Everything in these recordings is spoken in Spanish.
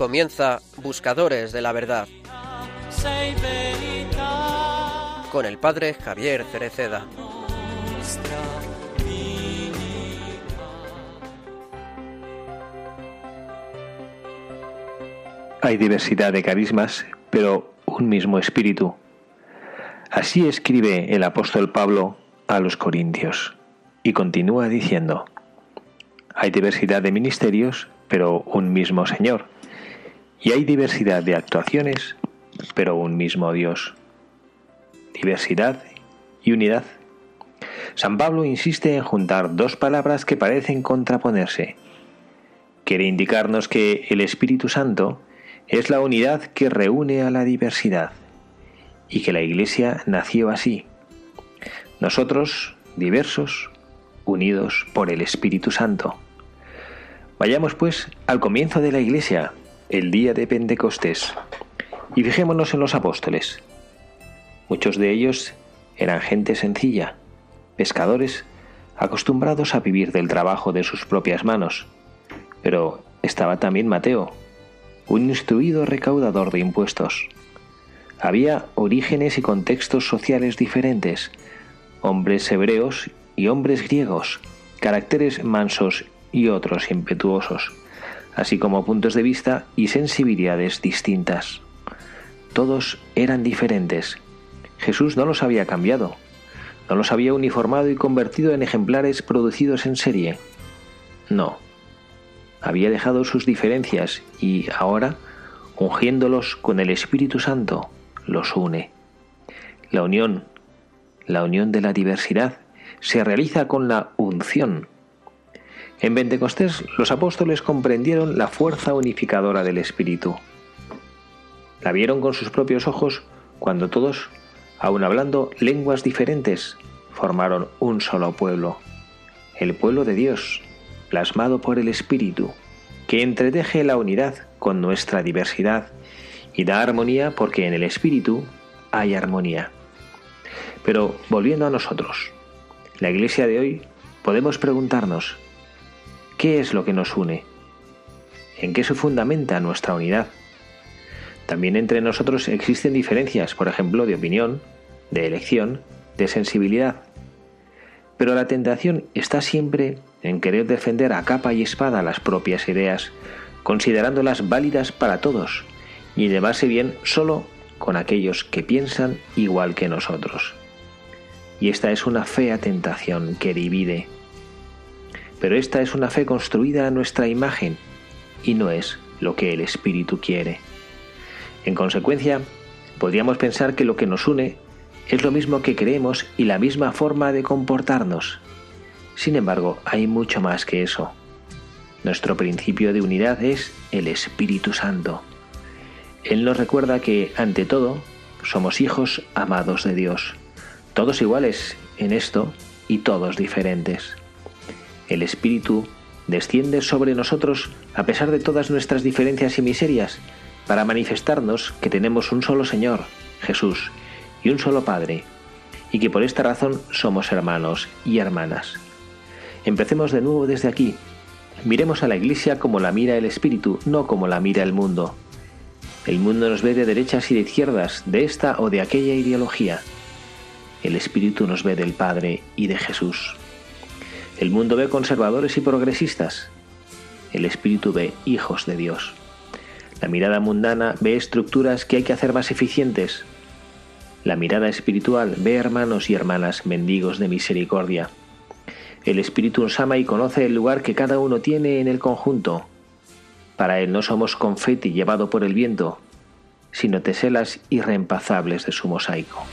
Comienza Buscadores de la Verdad con el Padre Javier Cereceda. Hay diversidad de carismas, pero un mismo espíritu. Así escribe el apóstol Pablo a los Corintios y continúa diciendo, hay diversidad de ministerios, pero un mismo Señor. Y hay diversidad de actuaciones, pero un mismo Dios. Diversidad y unidad. San Pablo insiste en juntar dos palabras que parecen contraponerse. Quiere indicarnos que el Espíritu Santo es la unidad que reúne a la diversidad y que la Iglesia nació así. Nosotros, diversos, unidos por el Espíritu Santo. Vayamos pues al comienzo de la Iglesia, el día de Pentecostés, y fijémonos en los apóstoles. Muchos de ellos eran gente sencilla, pescadores acostumbrados a vivir del trabajo de sus propias manos. Pero estaba también Mateo, un instruido recaudador de impuestos. Había orígenes y contextos sociales diferentes, hombres hebreos y hombres griegos, caracteres mansos y otros impetuosos, así como puntos de vista y sensibilidades distintas. Todos eran diferentes. Jesús no los había cambiado, no los había uniformado y convertido en ejemplares producidos en serie. No, había dejado sus diferencias y ahora, ungiéndolos con el Espíritu Santo, los une. La unión, la unión de la diversidad, se realiza con la unción. En Pentecostés los apóstoles comprendieron la fuerza unificadora del Espíritu. La vieron con sus propios ojos cuando todos, aun hablando lenguas diferentes, formaron un solo pueblo, el pueblo de Dios, plasmado por el Espíritu, que entreteje la unidad con nuestra diversidad y da armonía porque en el Espíritu hay armonía. Pero volviendo a nosotros, la iglesia de hoy podemos preguntarnos, ¿qué es lo que nos une? ¿En qué se fundamenta nuestra unidad? También entre nosotros existen diferencias, por ejemplo, de opinión, de elección, de sensibilidad. Pero la tentación está siempre en querer defender a capa y espada las propias ideas, considerándolas válidas para todos, y llevarse bien solo con aquellos que piensan igual que nosotros. Y esta es una fea tentación que divide. Pero esta es una fe construida a nuestra imagen y no es lo que el Espíritu quiere. En consecuencia, podríamos pensar que lo que nos une es lo mismo que creemos y la misma forma de comportarnos. Sin embargo, hay mucho más que eso. Nuestro principio de unidad es el Espíritu Santo. Él nos recuerda que, ante todo, somos hijos amados de Dios, todos iguales en esto y todos diferentes. El Espíritu desciende sobre nosotros a pesar de todas nuestras diferencias y miserias, para manifestarnos que tenemos un solo Señor, Jesús, y un solo Padre, y que por esta razón somos hermanos y hermanas. Empecemos de nuevo desde aquí. Miremos a la Iglesia como la mira el Espíritu, no como la mira el mundo. El mundo nos ve de derechas y de izquierdas, de esta o de aquella ideología. El Espíritu nos ve del Padre y de Jesús. El mundo ve conservadores y progresistas. El Espíritu ve hijos de Dios. La mirada mundana ve estructuras que hay que hacer más eficientes. La mirada espiritual ve hermanos y hermanas mendigos de misericordia. El Espíritu nos y conoce el lugar que cada uno tiene en el conjunto. Para Él no somos confeti llevado por el viento, sino teselas irreempazables de su mosaico.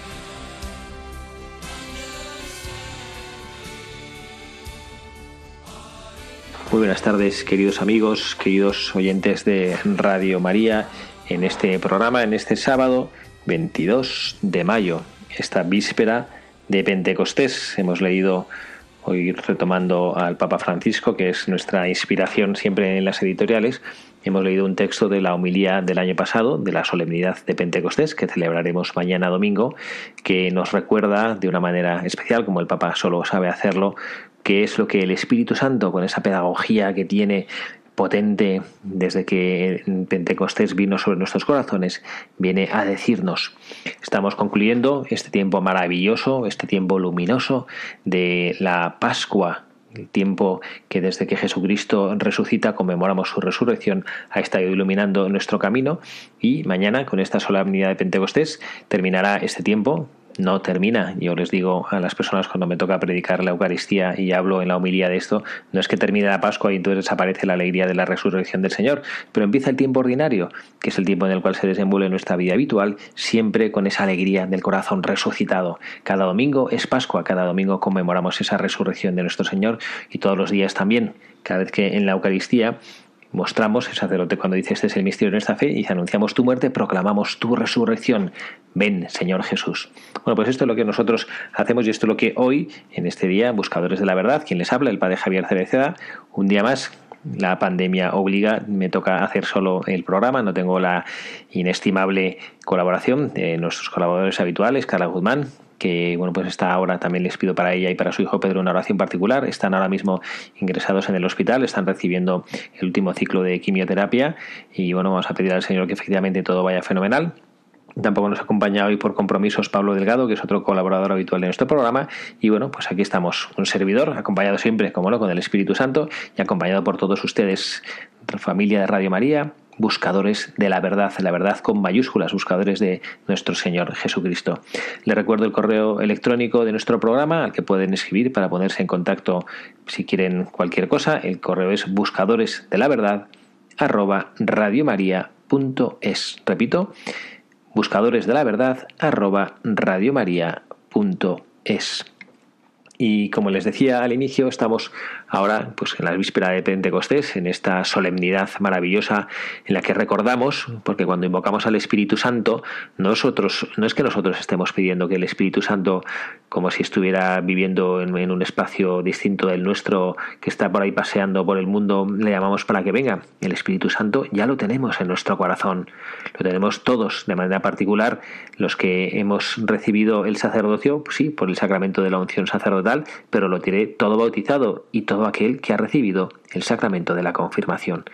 Buenas tardes, queridos amigos, queridos oyentes de Radio María, en este programa, en este sábado 22 de mayo, esta víspera de Pentecostés. Hemos leído hoy retomando al Papa Francisco, que es nuestra inspiración siempre en las editoriales, hemos leído un texto de la homilía del año pasado, de la solemnidad de Pentecostés, que celebraremos mañana domingo, que nos recuerda de una manera especial, como el Papa solo sabe hacerlo, qué es lo que el Espíritu Santo, con esa pedagogía que tiene potente desde que Pentecostés vino sobre nuestros corazones, viene a decirnos, estamos concluyendo este tiempo maravilloso, este tiempo luminoso de la Pascua el tiempo que desde que Jesucristo resucita conmemoramos su resurrección ha estado iluminando nuestro camino y mañana con esta solemnidad de Pentecostés terminará este tiempo no termina. Yo les digo a las personas cuando me toca predicar la Eucaristía y hablo en la homilía de esto, no es que termine la Pascua y entonces desaparece la alegría de la resurrección del Señor, pero empieza el tiempo ordinario, que es el tiempo en el cual se desenvuelve nuestra vida habitual, siempre con esa alegría del corazón resucitado. Cada domingo es Pascua, cada domingo conmemoramos esa resurrección de nuestro Señor y todos los días también. Cada vez que en la Eucaristía mostramos, el sacerdote cuando dice este es el misterio de nuestra fe, y anunciamos tu muerte, proclamamos tu resurrección. Ven, Señor Jesús. Bueno, pues esto es lo que nosotros hacemos y esto es lo que hoy, en este día, Buscadores de la Verdad, quien les habla, el Padre Javier Cereceda, un día más la pandemia obliga, me toca hacer solo el programa, no tengo la inestimable colaboración de nuestros colaboradores habituales, Carla Guzmán, que bueno pues está ahora también les pido para ella y para su hijo Pedro una oración particular están ahora mismo ingresados en el hospital están recibiendo el último ciclo de quimioterapia y bueno vamos a pedir al Señor que efectivamente todo vaya fenomenal Tampoco nos acompaña hoy por compromisos Pablo Delgado, que es otro colaborador habitual de nuestro programa. Y bueno, pues aquí estamos, un servidor, acompañado siempre, como no, con el Espíritu Santo y acompañado por todos ustedes, familia de Radio María, buscadores de la verdad, la verdad con mayúsculas, buscadores de nuestro Señor Jesucristo. Les recuerdo el correo electrónico de nuestro programa al que pueden escribir para ponerse en contacto si quieren cualquier cosa. El correo es buscadores de la verdad arroba radiomaria.es. Repito, buscadores de la verdad arroba radiomaria.es. Y como les decía al inicio, estamos ahora pues en la víspera de Pentecostés, en esta solemnidad maravillosa en la que recordamos, porque cuando invocamos al Espíritu Santo, nosotros no es que nosotros estemos pidiendo que el Espíritu Santo, como si estuviera viviendo en, un espacio distinto del nuestro, que está por ahí paseando por el mundo, le llamamos para que venga. El Espíritu Santo ya lo tenemos en nuestro corazón, lo tenemos todos de manera particular, los que hemos recibido el sacerdocio, pues sí, por el sacramento de la unción sacerdotal, pero lo tiene todo bautizado y todo aquel que ha recibido el sacramento de la confirmación.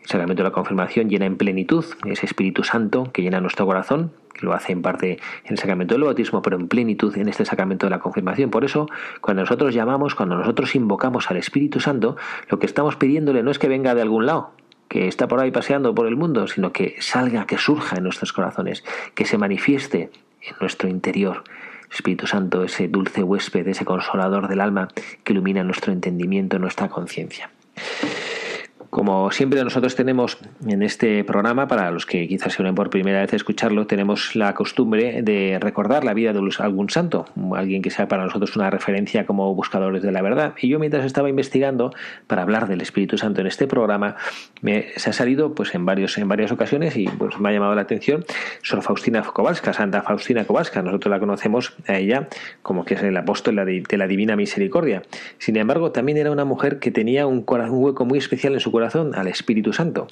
El sacramento de la confirmación llena en plenitud ese Espíritu Santo que llena nuestro corazón, que lo hace en parte en el sacramento del bautismo, pero en plenitud en este sacramento de la confirmación. Por eso, cuando nosotros llamamos, cuando nosotros invocamos al Espíritu Santo, lo que estamos pidiéndole no es que venga de algún lado, que está por ahí paseando por el mundo, sino que salga, que surja en nuestros corazones, que se manifieste en nuestro interior. Espíritu Santo, ese dulce huésped, ese consolador del alma que ilumina nuestro entendimiento, nuestra conciencia. Como siempre nosotros tenemos en este programa, para los que quizás se unen por primera vez a escucharlo, tenemos la costumbre de recordar la vida de algún santo, alguien que sea para nosotros una referencia como buscadores de la verdad. Y yo mientras estaba investigando para hablar del Espíritu Santo en este programa, se ha salido pues en, varios, en varias ocasiones y pues me ha llamado la atención Sor Faustina Kowalska, Santa Faustina Kowalska. Nosotros la conocemos a ella como que es el apóstol de la Divina Misericordia. Sin embargo, también era una mujer que tenía un, un hueco muy especial en su corazón al Espíritu Santo.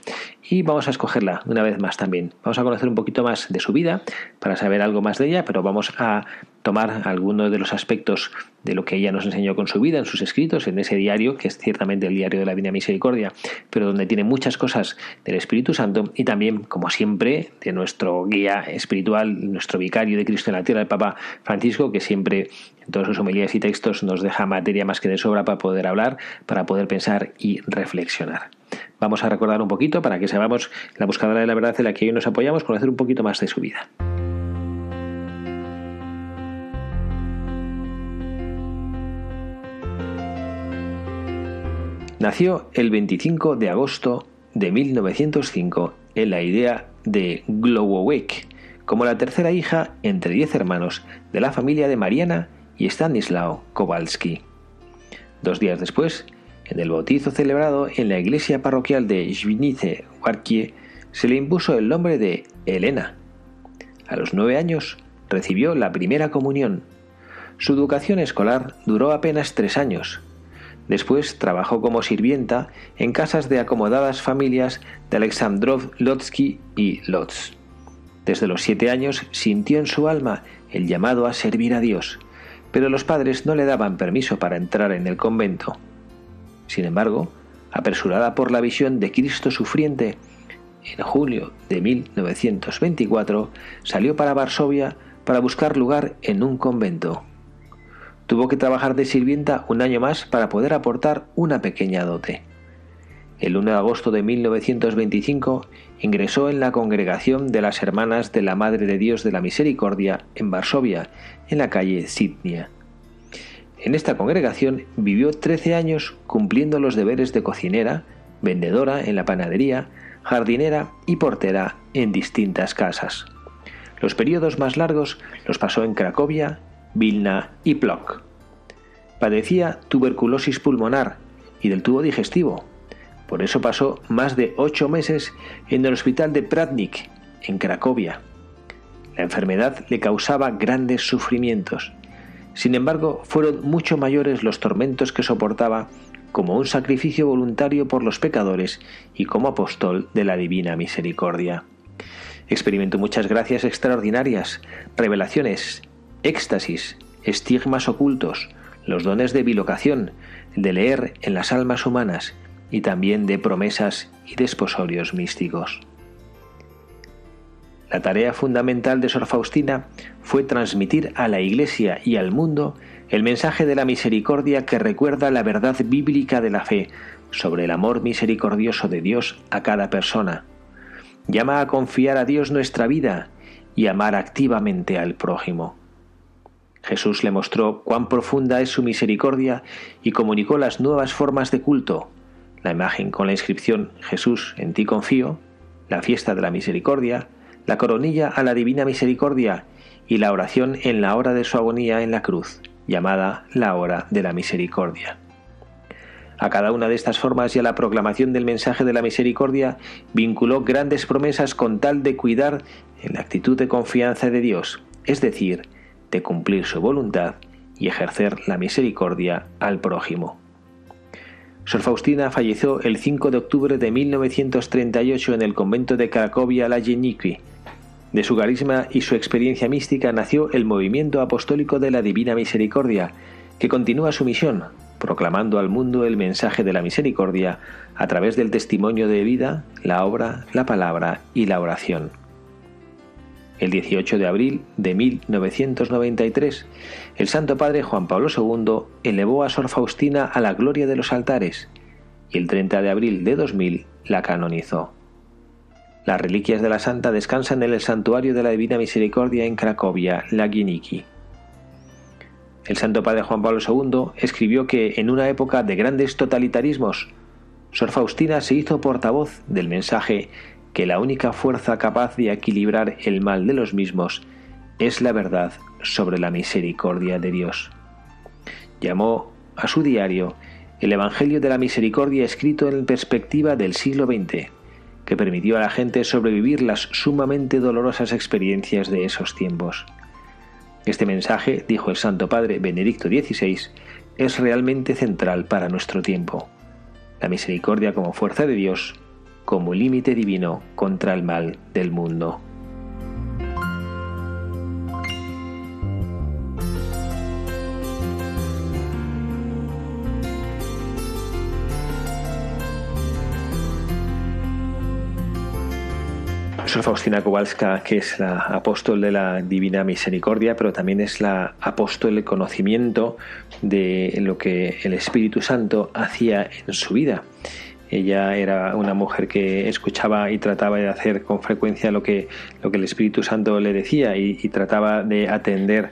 Y vamos a escogerla una vez más también. Vamos a conocer un poquito más de su vida para saber algo más de ella, pero vamos a tomar algunos de los aspectos de lo que ella nos enseñó con su vida, en sus escritos, en ese diario, que es ciertamente el diario de la Divina Misericordia, pero donde tiene muchas cosas del Espíritu Santo y también, como siempre, de nuestro guía espiritual, nuestro vicario de Cristo en la tierra, el Papa Francisco, que siempre en todas sus homilías y textos nos deja materia más que de sobra para poder hablar, para poder pensar y reflexionar. Vamos a recordar un poquito para que sepamos la buscadora de la verdad en la que hoy nos apoyamos, conocer un poquito más de su vida. Nació el 25 de agosto de 1905 en la idea de Glowowek, como la tercera hija entre diez hermanos de la familia de Mariana y Stanislao Kowalski. Dos días después, en el bautizo celebrado en la iglesia parroquial de Zvinice Warkie, se le impuso el nombre de Elena. A los nueve años recibió la primera comunión. Su educación escolar duró apenas tres años, Después trabajó como sirvienta en casas de acomodadas familias de Alexandrov Lotsky y Lotz. Desde los siete años sintió en su alma el llamado a servir a Dios, pero los padres no le daban permiso para entrar en el convento. Sin embargo, apresurada por la visión de Cristo sufriente, en julio de 1924 salió para Varsovia para buscar lugar en un convento. Tuvo que trabajar de sirvienta un año más para poder aportar una pequeña dote. El 1 de agosto de 1925 ingresó en la congregación de las Hermanas de la Madre de Dios de la Misericordia en Varsovia, en la calle Sidnia. En esta congregación vivió 13 años cumpliendo los deberes de cocinera, vendedora en la panadería, jardinera y portera en distintas casas. Los periodos más largos los pasó en Cracovia, Vilna y Plock. Padecía tuberculosis pulmonar y del tubo digestivo. Por eso pasó más de ocho meses en el hospital de Pratnik, en Cracovia. La enfermedad le causaba grandes sufrimientos. Sin embargo, fueron mucho mayores los tormentos que soportaba como un sacrificio voluntario por los pecadores y como apóstol de la divina misericordia. Experimentó muchas gracias extraordinarias, revelaciones, éxtasis, estigmas ocultos, los dones de bilocación, de leer en las almas humanas y también de promesas y desposorios místicos. La tarea fundamental de Sor Faustina fue transmitir a la Iglesia y al mundo el mensaje de la misericordia que recuerda la verdad bíblica de la fe sobre el amor misericordioso de Dios a cada persona. Llama a confiar a Dios nuestra vida y amar activamente al prójimo. Jesús le mostró cuán profunda es su misericordia y comunicó las nuevas formas de culto, la imagen con la inscripción Jesús, en ti confío, la fiesta de la misericordia, la coronilla a la divina misericordia y la oración en la hora de su agonía en la cruz llamada la hora de la misericordia. A cada una de estas formas y a la proclamación del mensaje de la misericordia vinculó grandes promesas con tal de cuidar en la actitud de confianza de Dios, es decir, de cumplir su voluntad y ejercer la misericordia al prójimo. Sor Faustina falleció el 5 de octubre de 1938 en el convento de Cracovia la Jeniqui, de su carisma y su experiencia mística nació el movimiento apostólico de la Divina Misericordia, que continúa su misión, proclamando al mundo el mensaje de la misericordia a través del testimonio de vida, la obra, la palabra y la oración. El 18 de abril de 1993, el Santo Padre Juan Pablo II elevó a Sor Faustina a la gloria de los altares y el 30 de abril de 2000 la canonizó. Las reliquias de la santa descansan en el santuario de la Divina Misericordia en Cracovia, Laginiki. El Santo Padre Juan Pablo II escribió que en una época de grandes totalitarismos, Sor Faustina se hizo portavoz del mensaje que la única fuerza capaz de equilibrar el mal de los mismos es la verdad sobre la misericordia de Dios. Llamó a su diario el Evangelio de la Misericordia escrito en perspectiva del siglo XX que permitió a la gente sobrevivir las sumamente dolorosas experiencias de esos tiempos. Este mensaje, dijo el Santo Padre Benedicto XVI, es realmente central para nuestro tiempo. La misericordia como fuerza de Dios, como límite divino contra el mal del mundo. Sor Faustina Kowalska, que es la apóstol de la Divina Misericordia, pero también es la apóstol del conocimiento de lo que el Espíritu Santo hacía en su vida. Ella era una mujer que escuchaba y trataba de hacer con frecuencia lo que, lo que el Espíritu Santo le decía y, trataba de atender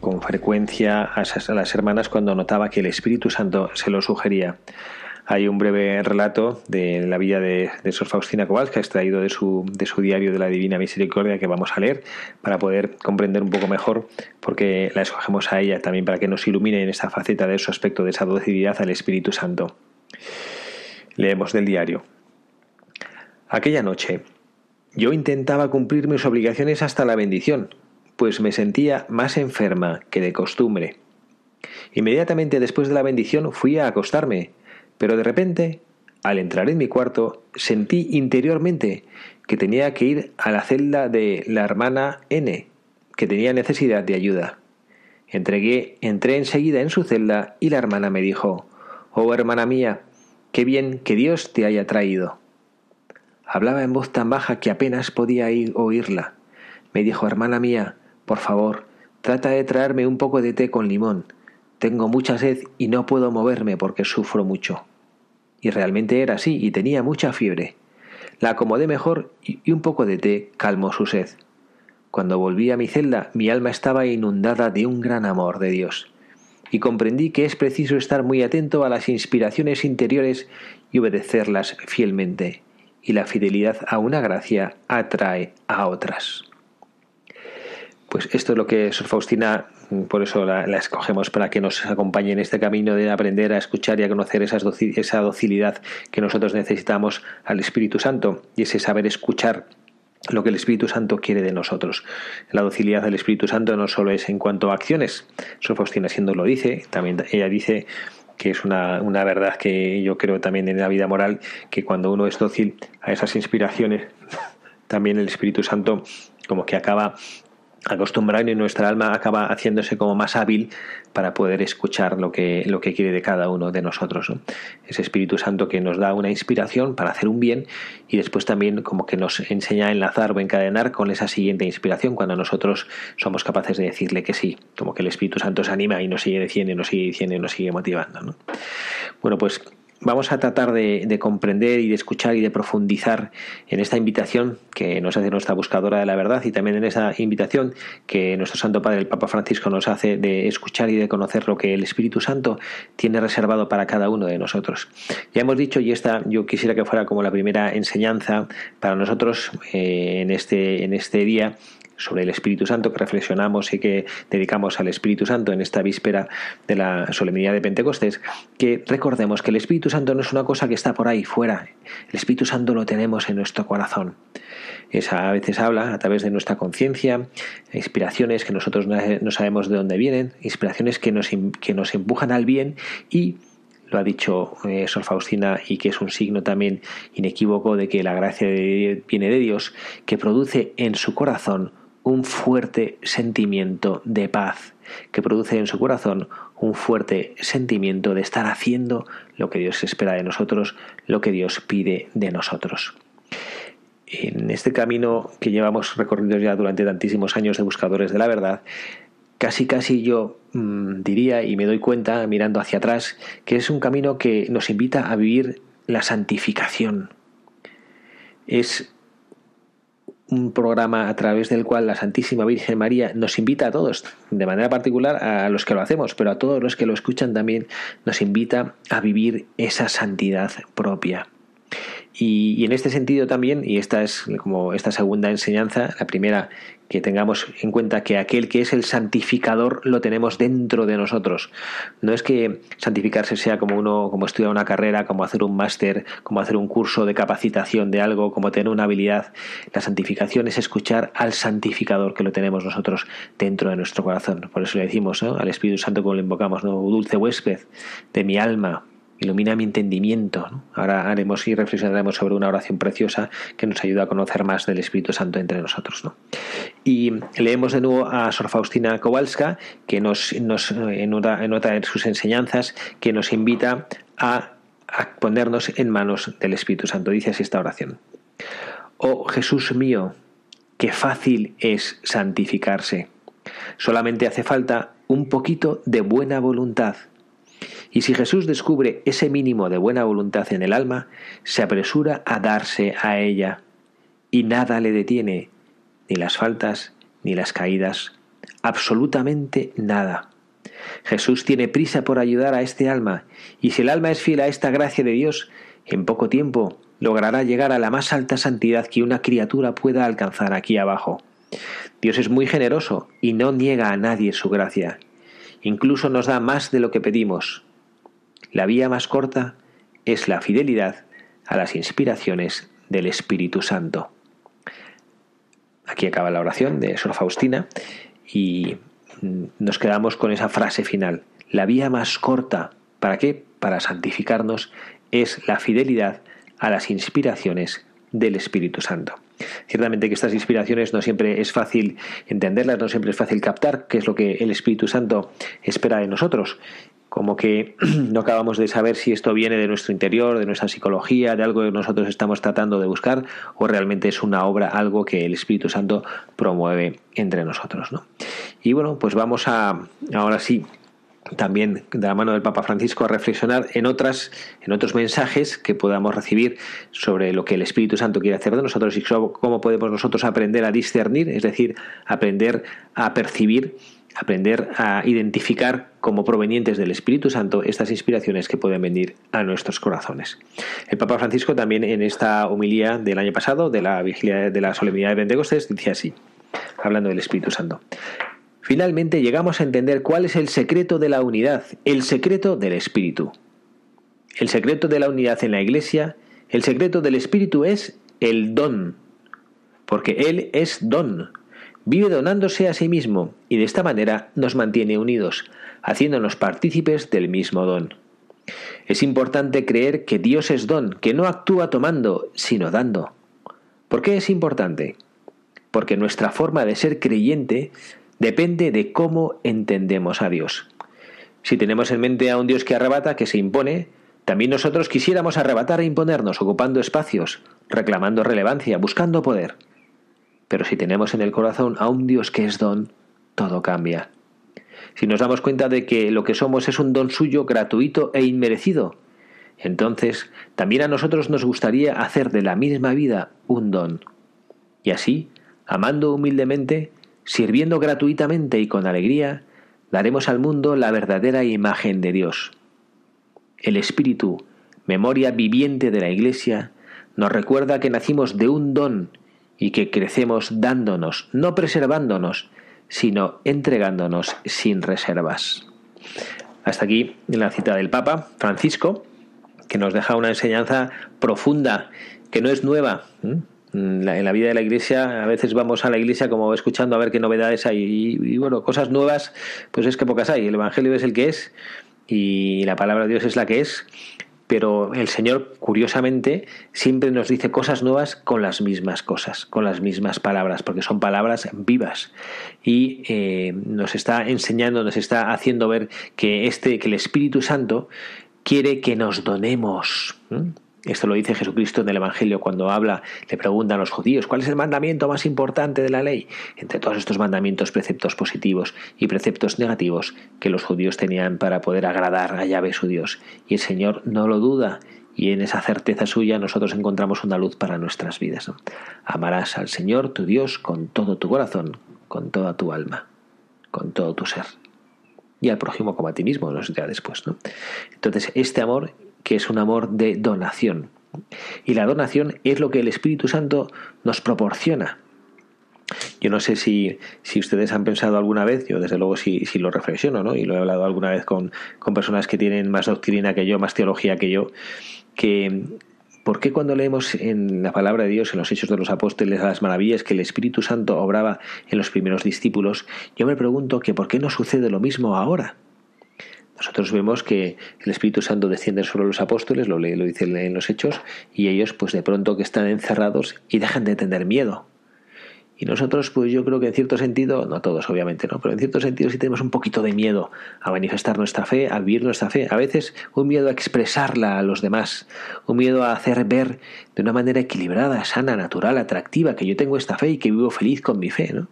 con frecuencia a, las hermanas cuando notaba que el Espíritu Santo se lo sugería. Hay un breve relato de la vida de, Sor Faustina Kowalska, extraído de su, de su diario de la Divina Misericordia, que vamos a leer para poder comprender un poco mejor, porque la escogemos a ella también para que nos ilumine en esa faceta de su aspecto, de esa docilidad al Espíritu Santo. Leemos del diario. Aquella noche, yo intentaba cumplir mis obligaciones hasta la bendición, pues me sentía más enferma que de costumbre. Inmediatamente después de la bendición fui a acostarme, pero de repente, al entrar en mi cuarto, sentí interiormente que tenía que ir a la celda de la hermana N, que tenía necesidad de ayuda. Entregué, entré enseguida en su celda y la hermana me dijo, Oh hermana mía, Qué bien que Dios te haya traído. Hablaba en voz tan baja que apenas podía oírla. Me dijo, hermana mía, por favor, trata de traerme un poco de té con limón. Tengo mucha sed y no puedo moverme porque sufro mucho. Y realmente era así y tenía mucha fiebre. La acomodé mejor y un poco de té calmó su sed. Cuando volví a mi celda, mi alma estaba inundada de un gran amor de Dios, y comprendí que es preciso estar muy atento a las inspiraciones interiores y obedecerlas fielmente, y la fidelidad a una gracia atrae a otras. Pues esto es lo que Sor Faustina, por eso la, escogemos para que nos acompañe en este camino de aprender a escuchar y a conocer esa docilidad que nosotros necesitamos al Espíritu Santo y ese saber escuchar lo que el Espíritu Santo quiere de nosotros. La docilidad del Espíritu Santo no solo es en cuanto a acciones, Sor Faustina siendo lo dice, también ella dice que es una, una verdad que yo creo también en la vida moral, que cuando uno es dócil a esas inspiraciones, también el Espíritu Santo como que acaba acostumbrar y nuestra alma acaba haciéndose como más hábil para poder escuchar lo que, lo que quiere de cada uno de nosotros. Ese Espíritu Santo que nos da una inspiración para hacer un bien y después también como que nos enseña a enlazar o encadenar con esa siguiente inspiración cuando nosotros somos capaces de decirle que sí, como que el Espíritu Santo se anima y nos sigue diciendo nos sigue diciendo y nos sigue motivando. Bueno, pues vamos a tratar de, comprender y de escuchar y de profundizar en esta invitación que nos hace nuestra buscadora de la verdad y también en esa invitación que nuestro Santo Padre, el Papa Francisco, nos hace de escuchar y de conocer lo que el Espíritu Santo tiene reservado para cada uno de nosotros. Ya hemos dicho, y esta yo quisiera que fuera como la primera enseñanza para nosotros eh, en, este, en este día, sobre el Espíritu Santo que reflexionamos y que dedicamos al Espíritu Santo en esta víspera de la solemnidad de Pentecostés, que recordemos que el Espíritu Santo no es una cosa que está por ahí fuera, el Espíritu Santo lo tenemos en nuestro corazón. Esa a veces habla a través de nuestra conciencia, inspiraciones que nosotros no sabemos de dónde vienen, inspiraciones que nos, que nos empujan al bien y lo ha dicho eh, Sor Faustina y que es un signo también inequívoco de que la gracia viene de Dios, que produce en su corazón un fuerte sentimiento de paz, que produce en su corazón un fuerte sentimiento de estar haciendo lo que Dios espera de nosotros, lo que Dios pide de nosotros. En este camino que llevamos recorrido ya durante tantísimos años de buscadores de la verdad, casi casi yo mm, diría y me doy cuenta mirando hacia atrás que es un camino que nos invita a vivir la santificación. Es un programa a través del cual la Santísima Virgen María nos invita a todos, de manera particular a los que lo hacemos, pero a todos los que lo escuchan también nos invita a vivir esa santidad propia. Y, en este sentido también, y esta es como esta segunda enseñanza, la primera, que tengamos en cuenta que aquel que es el santificador lo tenemos dentro de nosotros. No es que santificarse sea como uno, como estudiar una carrera, como hacer un máster, como hacer un curso de capacitación de algo, como tener una habilidad. La santificación es escuchar al santificador que lo tenemos nosotros dentro de nuestro corazón. Por eso le decimos al Espíritu Santo como lo invocamos, ¿no? dulce huésped de mi alma, ilumina mi entendimiento. Ahora haremos y reflexionaremos sobre una oración preciosa que nos ayuda a conocer más del Espíritu Santo entre nosotros. Y leemos de nuevo a Sor Faustina Kowalska, que nos, nos en, otra, en otra de sus enseñanzas, que nos invita a, a ponernos en manos del Espíritu Santo. Dice así esta oración. Oh Jesús mío, qué fácil es santificarse. Solamente hace falta un poquito de buena voluntad y si Jesús descubre ese mínimo de buena voluntad en el alma, se apresura a darse a ella, y nada le detiene, ni las faltas, ni las caídas, absolutamente nada. Jesús tiene prisa por ayudar a este alma, y si el alma es fiel a esta gracia de Dios, en poco tiempo logrará llegar a la más alta santidad que una criatura pueda alcanzar aquí abajo. Dios es muy generoso y no niega a nadie su gracia. Incluso nos da más de lo que pedimos. La vía más corta es la fidelidad a las inspiraciones del Espíritu Santo. Aquí acaba la oración de Sor Faustina y nos quedamos con esa frase final. La vía más corta, ¿para qué? Para santificarnos, es la fidelidad a las inspiraciones del Espíritu Santo. Ciertamente que estas inspiraciones no siempre es fácil entenderlas, no siempre es fácil captar qué es lo que el Espíritu Santo espera de nosotros como que no acabamos de saber si esto viene de nuestro interior, de nuestra psicología, de algo que nosotros estamos tratando de buscar, o realmente es una obra, algo que el Espíritu Santo promueve entre nosotros. ¿no? Y bueno, pues vamos a, ahora sí, también de la mano del Papa Francisco a reflexionar en otras en otros mensajes que podamos recibir sobre lo que el Espíritu Santo quiere hacer de nosotros y cómo podemos nosotros aprender a discernir, es decir, aprender a percibir aprender a identificar como provenientes del Espíritu Santo estas inspiraciones que pueden venir a nuestros corazones. El Papa Francisco también en esta homilía del año pasado, de la vigilia de la solemnidad de Pentecostés, dice así, hablando del Espíritu Santo. Finalmente llegamos a entender cuál es el secreto de la unidad, el secreto del Espíritu. El secreto de la unidad en la Iglesia, el secreto del Espíritu es el don, porque Él es don, vive donándose a sí mismo y de esta manera nos mantiene unidos, haciéndonos partícipes del mismo don. Es importante creer que Dios es don, que no actúa tomando, sino dando. ¿Por qué es importante? Porque nuestra forma de ser creyente depende de cómo entendemos a Dios. Si tenemos en mente a un Dios que arrebata, que se impone, también nosotros quisiéramos arrebatar e imponernos, ocupando espacios, reclamando relevancia, buscando poder. Pero si tenemos en el corazón a un Dios que es don, todo cambia. Si nos damos cuenta de que lo que somos es un don suyo gratuito e inmerecido, entonces también a nosotros nos gustaría hacer de la misma vida un don. Y así, amando humildemente, sirviendo gratuitamente y con alegría, daremos al mundo la verdadera imagen de Dios. El Espíritu, memoria viviente de la Iglesia, nos recuerda que nacimos de un don y que crecemos dándonos, no preservándonos, sino entregándonos sin reservas. Hasta aquí la cita del Papa Francisco, que nos deja una enseñanza profunda, que no es nueva. En la vida de la iglesia, a veces vamos a la iglesia como escuchando a ver qué novedades hay. Y, bueno, cosas nuevas, pues es que pocas hay. El Evangelio es el que es y la palabra de Dios es la que es pero el Señor, curiosamente, siempre nos dice cosas nuevas con las mismas cosas, con las mismas palabras, porque son palabras vivas. Y eh, nos está enseñando, nos está haciendo ver que, este, que el Espíritu Santo quiere que nos donemos. Esto lo dice Jesucristo en el Evangelio cuando habla, le preguntan a los judíos, ¿cuál es el mandamiento más importante de la ley? Entre todos estos mandamientos, preceptos positivos y preceptos negativos que los judíos tenían para poder agradar a Yahvé su Dios. Y el Señor no lo duda, y en esa certeza suya nosotros encontramos una luz para nuestras vidas. Amarás al Señor tu Dios con todo tu corazón, con toda tu alma, con todo tu ser. Y al prójimo como a ti mismo, nos dirá después. ¿no? Entonces, este amor que es un amor de donación. Y la donación es lo que el Espíritu Santo nos proporciona. Yo no sé si, si ustedes han pensado alguna vez, yo desde luego sí, lo reflexiono, ¿no? y lo he hablado alguna vez con, con personas que tienen más doctrina que yo, más teología que yo, que ¿Por qué cuando leemos en la palabra de Dios, en los Hechos de los Apóstoles, las maravillas que el Espíritu Santo obraba en los primeros discípulos, yo me pregunto que por qué no sucede lo mismo ahora? Nosotros vemos que el Espíritu Santo desciende sobre los apóstoles, lo, lo dice en los hechos, y ellos pues de pronto que están encerrados y dejan de tener miedo. Y nosotros, pues yo creo que en cierto sentido, no todos obviamente, ¿no? Pero en cierto sentido sí tenemos un poquito de miedo a manifestar nuestra fe, a vivir nuestra fe. A veces un miedo a expresarla a los demás, un miedo a hacer ver de una manera equilibrada, sana, natural, atractiva, que yo tengo esta fe y que vivo feliz con mi fe, ¿no?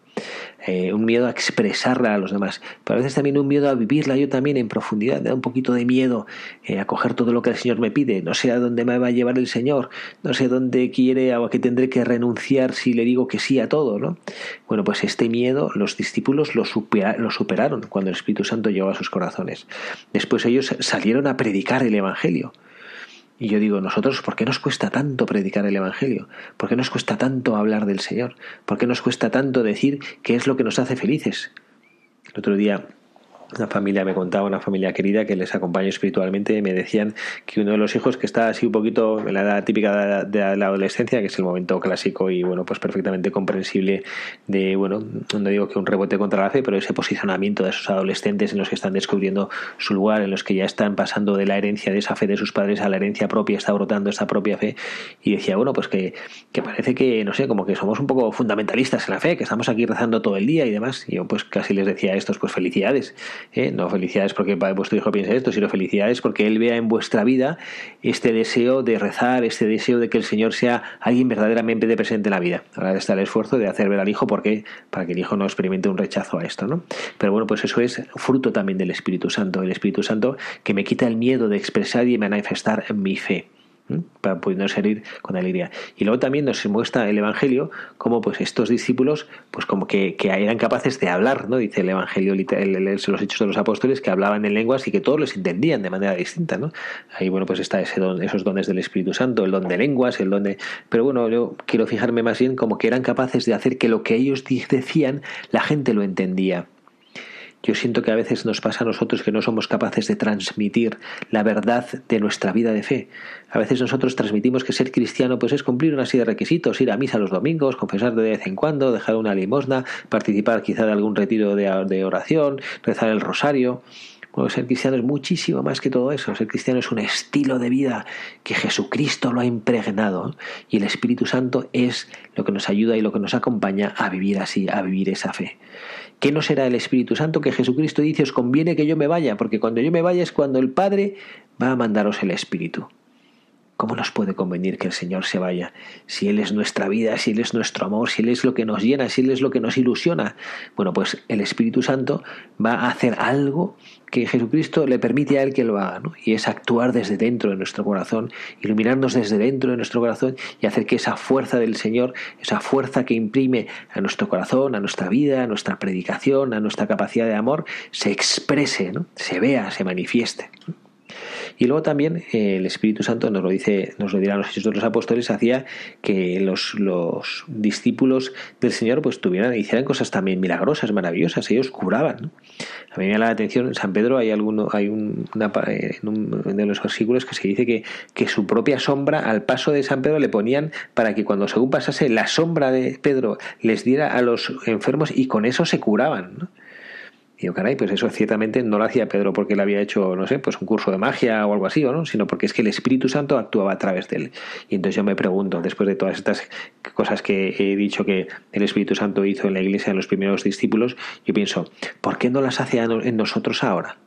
Eh, un miedo a expresarla a los demás, pero a veces también un miedo a vivirla yo también en profundidad, da un poquito de miedo eh, a coger todo lo que el Señor me pide, no sé a dónde me va a llevar el Señor, no sé dónde quiere o a qué tendré que renunciar si le digo que sí a todo, ¿no? Bueno, pues este miedo los discípulos lo, lo superaron cuando el Espíritu Santo llegó a sus corazones. Después ellos salieron a predicar el Evangelio. Y yo digo, nosotros, ¿por qué nos cuesta tanto predicar el Evangelio? ¿Por qué nos cuesta tanto hablar del Señor? ¿Por qué nos cuesta tanto decir qué es lo que nos hace felices? El otro día una familia me contaba, una familia querida que les acompaño espiritualmente, me decían que uno de los hijos que está así un poquito en la edad típica de la adolescencia, que es el momento clásico y bueno, pues perfectamente comprensible de, bueno, no digo que un rebote contra la fe, pero ese posicionamiento de esos adolescentes en los que están descubriendo su lugar, en los que ya están pasando de la herencia de esa fe de sus padres a la herencia propia, está brotando esa propia fe y decía, bueno, pues que, que parece que, no sé, como que somos un poco fundamentalistas en la fe, que estamos aquí rezando todo el día y demás. Y yo pues casi les decía a estos, pues felicidades ¿eh? no felicidades porque vuestro hijo piense esto, sino felicidades porque él vea en vuestra vida este deseo de rezar, este deseo de que el Señor sea alguien verdaderamente presente en la vida. Ahora está el esfuerzo de hacer ver al hijo porque para que el hijo no experimente un rechazo a esto, ¿no? Pero bueno, pues eso es fruto también del Espíritu Santo, el Espíritu Santo que me quita el miedo de expresar y manifestar mi fe para poder salir con alegría. Y luego también nos muestra el Evangelio como pues estos discípulos pues como que, eran capaces de hablar, ¿no? Dice el Evangelio, los hechos de los apóstoles, que hablaban en lenguas y que todos los entendían de manera distinta, ¿no? Ahí, bueno, pues está ese don, esos dones del Espíritu Santo, el don de lenguas, el don de... Pero bueno, yo quiero fijarme más bien como que eran capaces de hacer que lo que ellos decían, la gente lo entendía. Yo siento que a veces nos pasa a nosotros que no somos capaces de transmitir la verdad de nuestra vida de fe. A veces nosotros transmitimos que ser cristiano pues es cumplir una serie de requisitos, ir a misa los domingos, confesar de vez en cuando, dejar una limosna, participar quizá de algún retiro de, oración, rezar el rosario. Ser cristiano es muchísimo más que todo eso. Ser cristiano es un estilo de vida que Jesucristo lo ha impregnado y el Espíritu Santo es lo que nos ayuda y lo que nos acompaña a vivir así, a vivir esa fe. ¿Qué no será el Espíritu Santo que Jesucristo dice os conviene que yo me vaya? Porque cuando yo me vaya es cuando el Padre va a mandaros el Espíritu. ¿Cómo nos puede convenir que el Señor se vaya? Si Él es nuestra vida, si Él es nuestro amor, si Él es lo que nos llena, si Él es lo que nos ilusiona. Bueno, pues el Espíritu Santo va a hacer algo que Jesucristo le permite a Él que lo haga, ¿no? Y es actuar desde dentro de nuestro corazón, iluminarnos desde dentro de nuestro corazón y hacer que esa fuerza del Señor, esa fuerza que imprime a nuestro corazón, a nuestra vida, a nuestra predicación, a nuestra capacidad de amor, se exprese, ¿no? Se vea, se manifieste. Y luego también eh, el Espíritu Santo nos lo dice, nos lo dirán los hechos de los apóstoles, hacía que los, los discípulos del Señor pues tuvieran, hicieran cosas también milagrosas, maravillosas, ellos curaban. A mí me llama la atención, en San Pedro hay alguno, hay un, una, en un de los versículos que se dice que, que su propia sombra al paso de San Pedro le ponían para que cuando según pasase la sombra de Pedro les diera a los enfermos y con eso se curaban. Y yo, caray, pues eso ciertamente no lo hacía Pedro porque él había hecho, no sé, pues un curso de magia o algo así, ¿o no? Sino porque es que el Espíritu Santo actuaba a través de él. Y entonces yo me pregunto, después de todas estas cosas que he dicho que el Espíritu Santo hizo en la iglesia en los primeros discípulos, yo pienso, ¿por qué no las hace en nosotros ahora?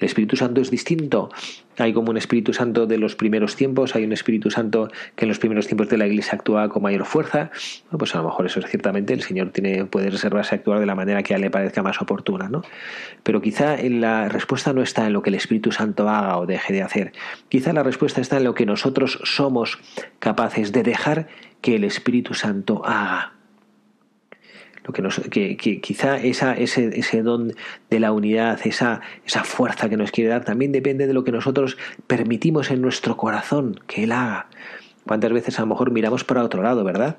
El Espíritu Santo es distinto. Hay como un Espíritu Santo de los primeros tiempos, hay un Espíritu Santo que en los primeros tiempos de la Iglesia actuaba con mayor fuerza. pues a lo mejor eso es ciertamente el Señor tiene, puede reservarse a actuar de la manera que a él le parezca más oportuna. ¿no? Pero quizá la respuesta no está en lo que el Espíritu Santo haga o deje de hacer. Quizá la respuesta está en lo que nosotros somos capaces de dejar que el Espíritu Santo haga que, nos, que, quizá ese, ese, don de la unidad, esa, esa fuerza que nos quiere dar, también depende de lo que nosotros permitimos en nuestro corazón que Él haga. ¿Cuántas veces a lo mejor miramos para otro lado, verdad?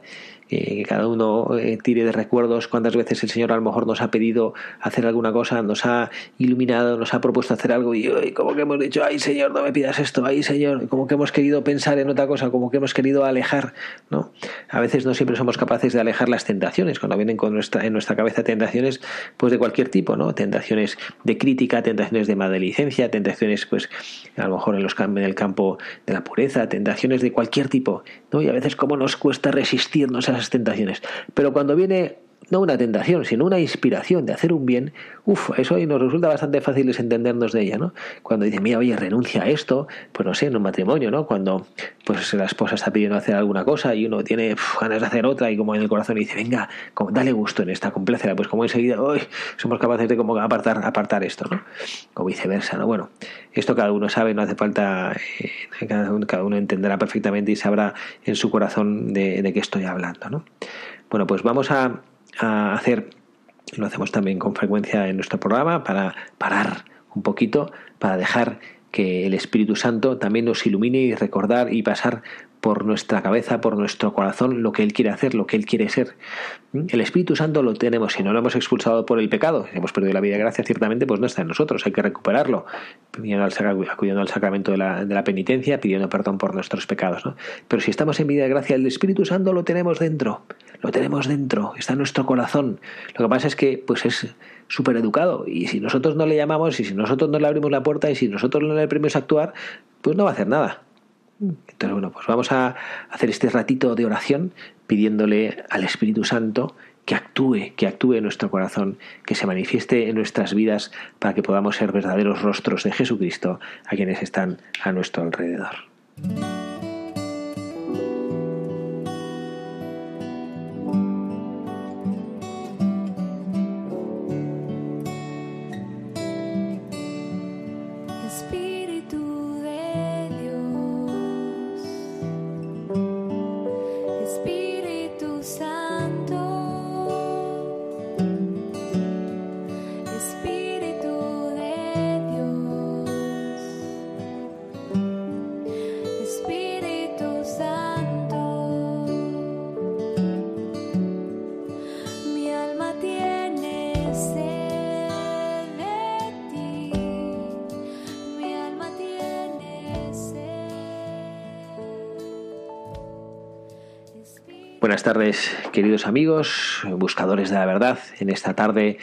Que cada uno eh, tire de recuerdos cuántas veces el Señor a lo mejor nos ha pedido hacer alguna cosa, nos ha iluminado, nos ha propuesto hacer algo y como que hemos dicho, ay Señor, no me pidas esto, ay Señor, como que hemos querido pensar en otra cosa, como que hemos querido alejar, ¿no? A veces no siempre somos capaces de alejar las tentaciones, cuando vienen con nuestra, en nuestra cabeza tentaciones pues de cualquier tipo, ¿no? Tentaciones de crítica, tentaciones de maledicencia, tentaciones pues a lo mejor en, los, en el campo de la pureza, tentaciones de cualquier tipo, Y a veces cómo nos cuesta resistirnos a tentaciones. Pero cuando viene no una tentación, sino una inspiración de hacer un bien, uff, eso ahí nos resulta bastante fácil entendernos de ella, ¿no? Cuando dice, mira, oye, renuncia a esto, pues no sé, en un matrimonio, ¿no? Cuando pues la esposa está pidiendo hacer alguna cosa y uno tiene ganas de hacer otra y como en el corazón dice, venga, como, dale gusto en esta, complécela, pues como enseguida, uy, somos capaces de como apartar, apartar esto, ¿no? O viceversa, ¿no? Bueno, esto cada uno sabe, no hace falta, eh, cada, uno, entenderá perfectamente y sabrá en su corazón de qué estoy hablando, ¿no? Bueno, pues vamos a, a hacer, lo hacemos también con frecuencia en nuestro programa, para parar un poquito, para dejar que el Espíritu Santo también nos ilumine y recordar y pasar por nuestra cabeza, por nuestro corazón, lo que Él quiere hacer, lo que Él quiere ser. El Espíritu Santo lo tenemos, si no lo hemos expulsado por el pecado, hemos perdido la vida de gracia, ciertamente, pues no está en nosotros, hay que recuperarlo, acudiendo al sacramento de la, de la, penitencia, pidiendo perdón por nuestros pecados. ¿no? Pero si estamos en vida de gracia, el Espíritu Santo lo tenemos dentro, lo tenemos dentro, está en nuestro corazón. Lo que pasa es que pues es súper educado y si nosotros no le llamamos y si nosotros no le abrimos la puerta y si nosotros no le premios a actuar, pues no va a hacer nada. Entonces, bueno, pues vamos a hacer este ratito de oración pidiéndole al Espíritu Santo que actúe, que actúe en nuestro corazón, que se manifieste en nuestras vidas para que podamos ser verdaderos rostros de Jesucristo a quienes están a nuestro alrededor. Buenas tardes, queridos amigos, buscadores de la verdad, en esta tarde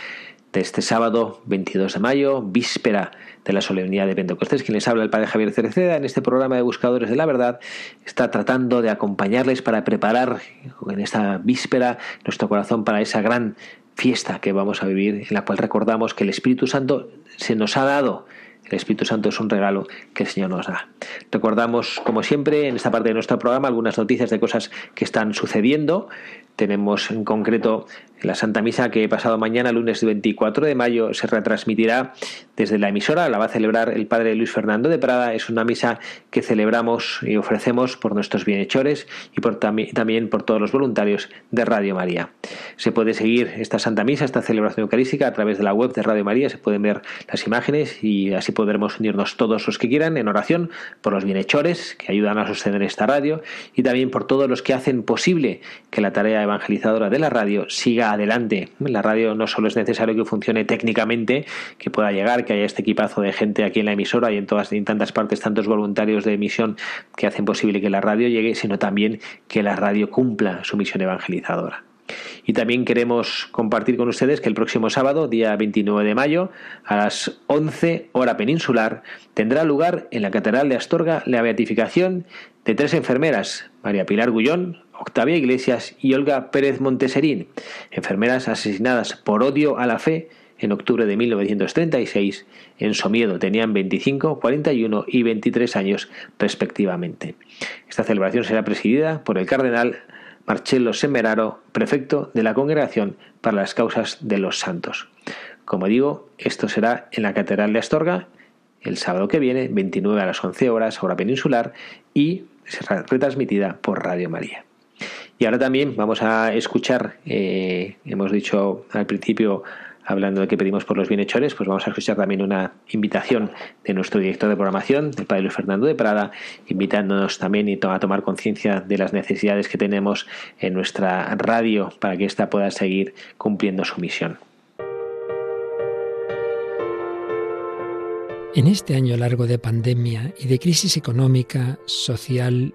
de este sábado 22 de mayo, víspera de la solemnidad de Pentecostés. Quien les habla, el Padre Javier Cereceda, en este programa de Buscadores de la Verdad, está tratando de acompañarles para preparar en esta víspera nuestro corazón para esa gran fiesta que vamos a vivir, en la cual recordamos que el Espíritu Santo se nos ha dado el Espíritu Santo es un regalo que el Señor nos da. Recordamos, como siempre, en esta parte de nuestro programa algunas noticias de cosas que están sucediendo. Tenemos en concreto la Santa Misa que pasado mañana, lunes 24 de mayo, se retransmitirá desde la emisora. La va a celebrar el Padre Luis Fernando de Prada. Es una misa que celebramos y ofrecemos por nuestros bienhechores y por, también por todos los voluntarios de Radio María. Se puede seguir esta Santa Misa, esta celebración eucarística a través de la web de Radio María. Se pueden ver las imágenes y así podremos unirnos todos los que quieran en oración por los bienhechores que ayudan a sostener esta radio y también por todos los que hacen posible que la tarea evangelizadora de la radio siga adelante. La radio no solo es necesario que funcione técnicamente, que pueda llegar, que haya este equipazo de gente aquí en la emisora y en todas en tantas partes, tantos voluntarios de emisión que hacen posible que la radio llegue, sino también que la radio cumpla su misión evangelizadora. Y también queremos compartir con ustedes que el próximo sábado, día 29 de mayo, a las 11 hora peninsular, tendrá lugar en la Catedral de Astorga la beatificación de tres enfermeras, María Pilar Gullón, Octavia Iglesias y Olga Pérez Monteserín, enfermeras asesinadas por odio a la fe en octubre de 1936 en Somiedo. Tenían 25, 41 y 23 años respectivamente. Esta celebración será presidida por el cardenal Marcello Semeraro, prefecto de la Congregación para las Causas de los Santos. Como digo, esto será en la Catedral de Astorga el sábado que viene, 29 a las 11 horas, hora peninsular, y será retransmitida por Radio María. Y ahora también vamos a escuchar, eh, hemos dicho al principio hablando de que pedimos por los bienhechores, pues vamos a escuchar también una invitación de nuestro director de programación, el padre Luis Fernando de Prada, invitándonos también a tomar conciencia de las necesidades que tenemos en nuestra radio para que ésta pueda seguir cumpliendo su misión. En este año largo de pandemia y de crisis económica, social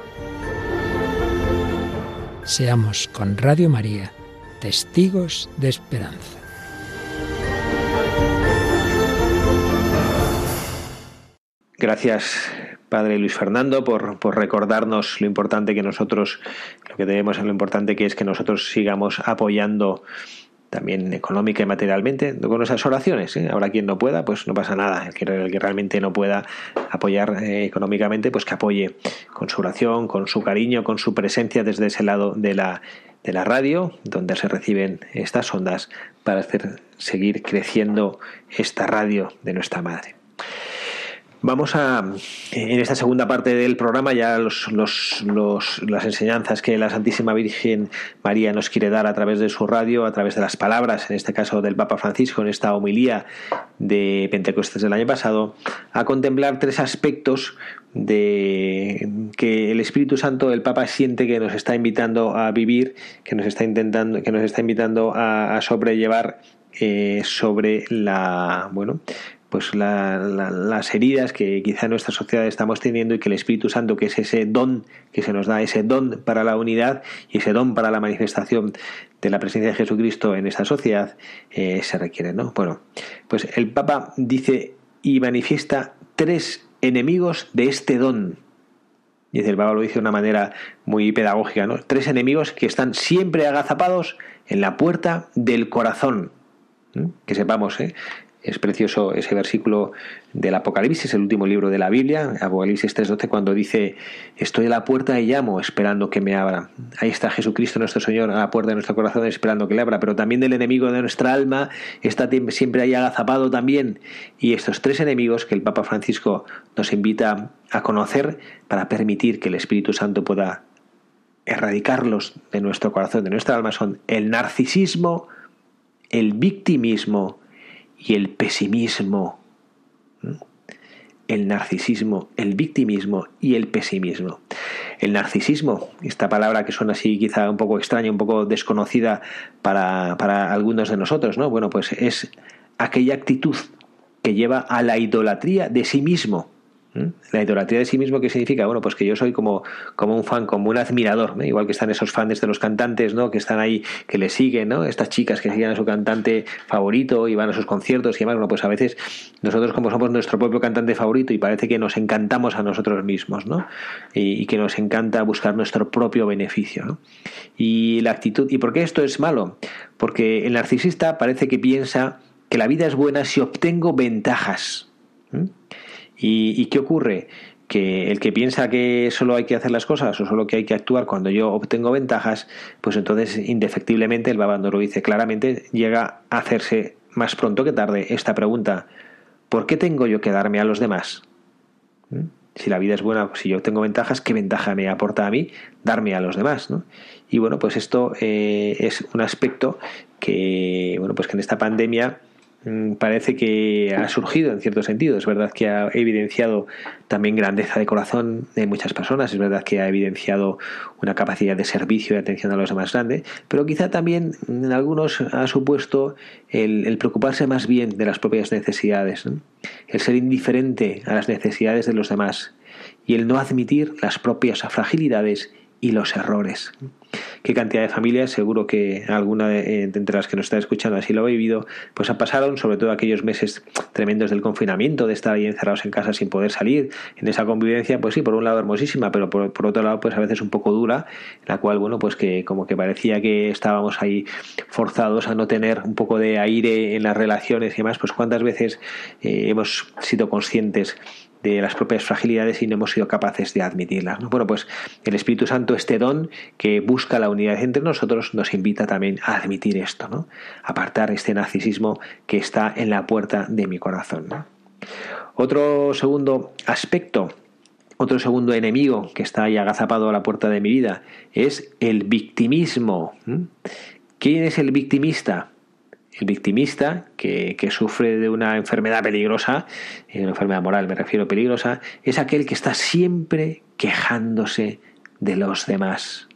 seamos con Radio María testigos de esperanza. Gracias, Padre Luis Fernando, por, por, recordarnos lo importante que nosotros, lo que debemos, lo importante que es que nosotros sigamos apoyando también económica y materialmente con esas oraciones. ¿eh? Ahora quien no pueda, pues no pasa nada. El que, el que realmente no pueda apoyar eh, económicamente, pues que apoye con su oración, con su cariño, con su presencia desde ese lado de la, de la radio, donde se reciben estas ondas para hacer seguir creciendo esta radio de nuestra madre. Vamos a, en esta segunda parte del programa, ya los, las enseñanzas que la Santísima Virgen María nos quiere dar a través de su radio, a través de las palabras, en este caso del Papa Francisco, en esta homilía de Pentecostés del año pasado, a contemplar tres aspectos de que el Espíritu Santo, el Papa siente que nos está invitando a vivir, que nos está intentando, que nos está invitando a, sobrellevar eh, sobre la bueno pues las heridas que quizá en nuestra sociedad estamos teniendo y que el Espíritu Santo, que es ese don que se nos da, ese don para la unidad y ese don para la manifestación de la presencia de Jesucristo en esta sociedad, eh, se requiere. ¿no? Bueno, pues el Papa dice y manifiesta tres enemigos de este don. Dice el Papa lo dice de una manera muy pedagógica, ¿no? Tres enemigos que están siempre agazapados en la puerta del corazón. Que sepamos, ¿eh? Es precioso ese versículo del Apocalipsis, el último libro de la Biblia, Apocalipsis 3.12, cuando dice, estoy a la puerta y llamo, esperando que me abra. Ahí está Jesucristo nuestro Señor a la puerta de nuestro corazón, esperando que le abra, pero también del enemigo de nuestra alma está siempre ahí agazapado también. Y estos tres enemigos que el Papa Francisco nos invita a conocer para permitir que el Espíritu Santo pueda erradicarlos de nuestro corazón, de nuestra alma, son el narcisismo, el victimismo, y el pesimismo, el narcisismo, el victimismo y el pesimismo. El narcisismo, esta palabra que suena así quizá un poco extraña, un poco desconocida para, para algunos de nosotros, ¿no? Bueno, pues es aquella actitud que lleva a la idolatría de sí mismo. La idolatría de sí mismo, ¿qué significa? Bueno, pues que yo soy como, como un fan, como un admirador, igual que están esos fans de los cantantes, ¿no? Que están ahí, que le siguen, ¿no? Estas chicas que siguen a su cantante favorito y van a sus conciertos y demás. Bueno, pues a veces nosotros como somos nuestro propio cantante favorito y parece que nos encantamos a nosotros mismos, ¿no? Y, que nos encanta buscar nuestro propio beneficio, ¿no? Y la actitud, ¿y por qué esto es malo? Porque el narcisista parece que piensa que la vida es buena si obtengo ventajas. ¿Y, qué ocurre? que el que piensa que solo hay que hacer las cosas o solo que hay que actuar cuando yo obtengo ventajas, pues entonces indefectiblemente el babando lo dice claramente, llega a hacerse más pronto que tarde esta pregunta, ¿por qué tengo yo que darme a los demás? ¿Mm? Si la vida es buena, si yo tengo ventajas, ¿qué ventaja me aporta a mí darme a los demás? Y bueno, pues esto eh, es un aspecto que, bueno, pues que en esta pandemia parece que ha surgido en cierto sentido. Es verdad que ha evidenciado también grandeza de corazón de muchas personas, es verdad que ha evidenciado una capacidad de servicio y atención a los demás grande, pero quizá también en algunos ha supuesto el, preocuparse más bien de las propias necesidades, el ser indiferente a las necesidades de los demás y el no admitir las propias fragilidades y los errores qué cantidad de familias, seguro que alguna de, eh, entre las que nos está escuchando así lo ha vivido, pues ha pasaron, sobre todo aquellos meses tremendos del confinamiento, de estar ahí encerrados en casa sin poder salir, en esa convivencia, pues sí, por un lado hermosísima, pero por, otro lado, pues a veces un poco dura, la cual, bueno, pues que como que parecía que estábamos ahí forzados a no tener un poco de aire en las relaciones y demás, pues cuántas veces eh, hemos sido conscientes de las propias fragilidades y no hemos sido capaces de admitirlas. Bueno, pues el Espíritu Santo, este don que busca la unidad entre nosotros, nos invita también a admitir esto, ¿no? apartar este narcisismo que está en la puerta de mi corazón. Otro segundo aspecto otro segundo enemigo que está ahí agazapado a la puerta de mi vida es el victimismo. ¿Quién es el victimista? El victimista que, sufre de una enfermedad peligrosa, una enfermedad moral me refiero peligrosa, es aquel que está siempre quejándose de los demás.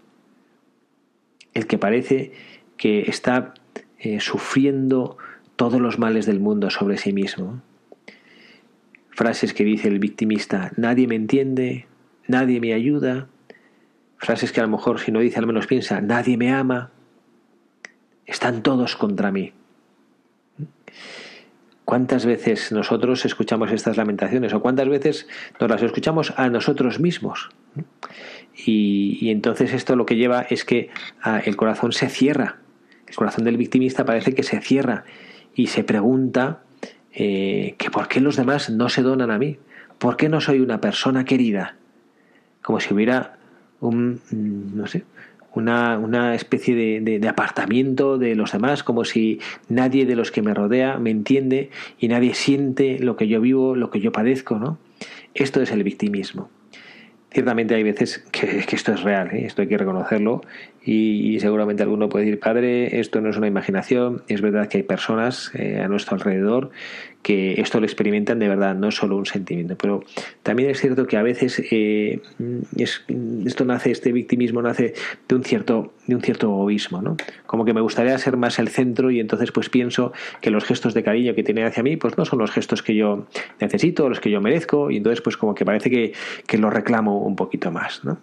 El que parece que está eh, sufriendo todos los males del mundo sobre sí mismo. Frases que dice el victimista, nadie me entiende, nadie me ayuda. Frases que a lo mejor si no dice al menos piensa, nadie me ama. Están todos contra mí. ¿Cuántas veces nosotros escuchamos estas lamentaciones o cuántas veces nos las escuchamos a nosotros mismos? Y, entonces esto lo que lleva es que ah, el corazón se cierra. El corazón del victimista parece que se cierra y se pregunta eh, que por qué los demás no se donan a mí, por qué no soy una persona querida, como si hubiera un, mm, no sé, una, una especie de, de, apartamiento de los demás, como si nadie de los que me rodea me entiende y nadie siente lo que yo vivo, lo que yo padezco, ¿no? Esto es el victimismo. Ciertamente hay veces que, esto es real, ¿eh? esto hay que reconocerlo y, seguramente alguno puede decir, padre, esto no es una imaginación, es verdad que hay personas eh, a nuestro alrededor que esto lo experimentan de verdad, no es solo un sentimiento. Pero también es cierto que a veces eh, esto nace, este victimismo nace de un cierto, de un cierto egoísmo, ¿no? Como que me gustaría ser más el centro y entonces pues pienso que los gestos de cariño que tiene hacia mí pues no son los gestos que yo necesito, los que yo merezco y entonces pues como que parece que, que los reclamo un poquito más, ¿no?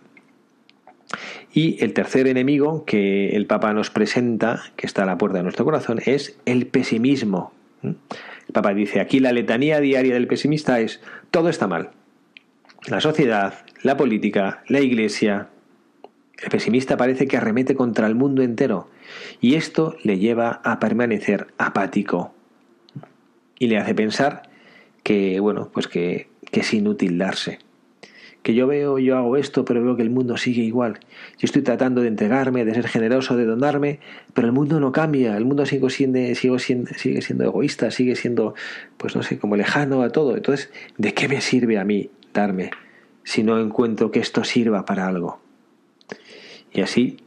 Y el tercer enemigo que el Papa nos presenta, que está a la puerta de nuestro corazón, es el pesimismo. El Papa dice, aquí la letanía diaria del pesimista es, todo está mal. La sociedad, la política, la iglesia. El pesimista parece que arremete contra el mundo entero y esto le lleva a permanecer apático y le hace pensar que, bueno, pues que, que es inútil darse que yo veo, yo hago esto, pero veo que el mundo sigue igual. Yo estoy tratando de entregarme, de ser generoso, de donarme, pero el mundo no cambia, el mundo sigue siendo, sigue siendo, sigue siendo egoísta, sigue siendo, pues no sé, como lejano a todo. Entonces, ¿de qué me sirve a mí darme si no encuentro que esto sirva para algo? Y así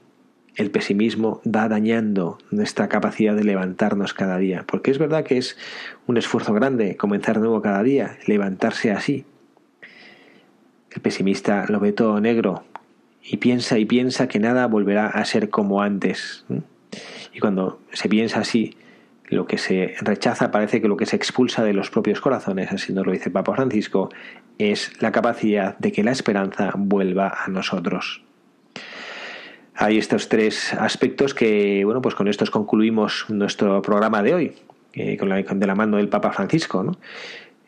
el pesimismo va dañando nuestra capacidad de levantarnos cada día, porque es verdad que es un esfuerzo grande comenzar nuevo cada día, levantarse así, el pesimista lo ve todo negro y piensa y piensa que nada volverá a ser como antes. Y cuando se piensa así, lo que se rechaza parece que lo que se expulsa de los propios corazones, así nos lo dice Papa Francisco, es la capacidad de que la esperanza vuelva a nosotros. Hay estos tres aspectos que, bueno, pues con estos concluimos nuestro programa de hoy, eh, con la, de la mano del Papa Francisco, ¿no?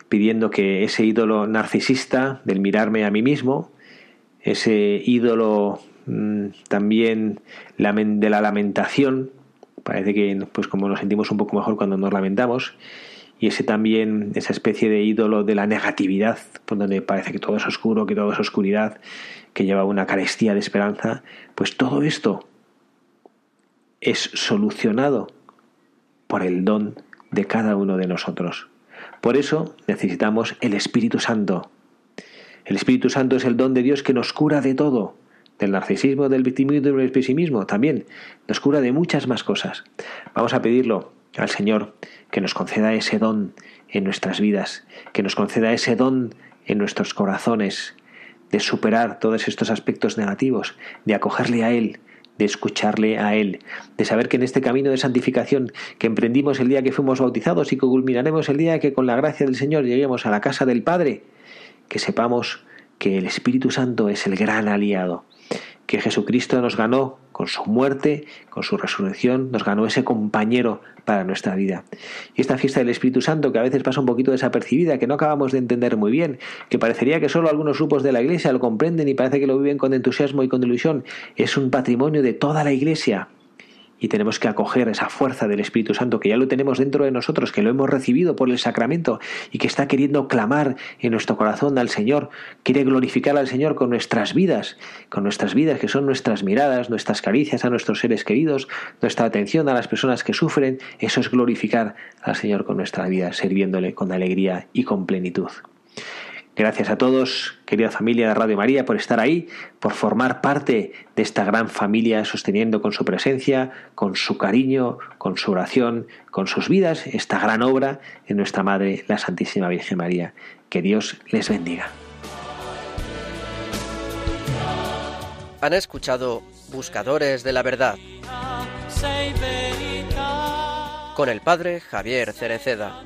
Pidiendo que ese ídolo narcisista del mirarme a mí mismo, ese ídolo mm, también de la lamentación, parece que pues como nos sentimos un poco mejor cuando nos lamentamos, y ese también, esa especie de ídolo de la negatividad, por donde parece que todo es oscuro, que todo es oscuridad, que lleva una carestía de esperanza, pues todo esto es solucionado por el don de cada uno de nosotros. Por eso necesitamos el Espíritu Santo. El Espíritu Santo es el don de Dios que nos cura de todo, del narcisismo, del victimismo y del pesimismo también. Nos cura de muchas más cosas. Vamos a pedirlo al Señor que nos conceda ese don en nuestras vidas, que nos conceda ese don en nuestros corazones, de superar todos estos aspectos negativos, de acogerle a Él, de escucharle a Él, de saber que en este camino de santificación que emprendimos el día que fuimos bautizados y que culminaremos el día que con la gracia del Señor lleguemos a la casa del Padre, que sepamos que el Espíritu Santo es el gran aliado, que Jesucristo nos ganó con su muerte, con su resurrección, nos ganó ese compañero para nuestra vida. Y esta fiesta del Espíritu Santo, que a veces pasa un poquito desapercibida, que no acabamos de entender muy bien, que parecería que solo algunos grupos de la Iglesia lo comprenden y parece que lo viven con entusiasmo y con ilusión, es un patrimonio de toda la Iglesia y tenemos que acoger esa fuerza del Espíritu Santo que ya lo tenemos dentro de nosotros, que lo hemos recibido por el sacramento y que está queriendo clamar en nuestro corazón al Señor, quiere glorificar al Señor con nuestras vidas, con nuestras vidas que son nuestras miradas, nuestras caricias a nuestros seres queridos, nuestra atención a las personas que sufren, eso es glorificar al Señor con nuestra vida, sirviéndole con alegría y con plenitud. Gracias a todos, querida familia de Radio María, por estar ahí, por formar parte de esta gran familia, sosteniendo con su presencia, con su cariño, con su oración, con sus vidas, esta gran obra en nuestra Madre, la Santísima Virgen María. Que Dios les bendiga. Han escuchado Buscadores de la Verdad con el Padre Javier Cereceda.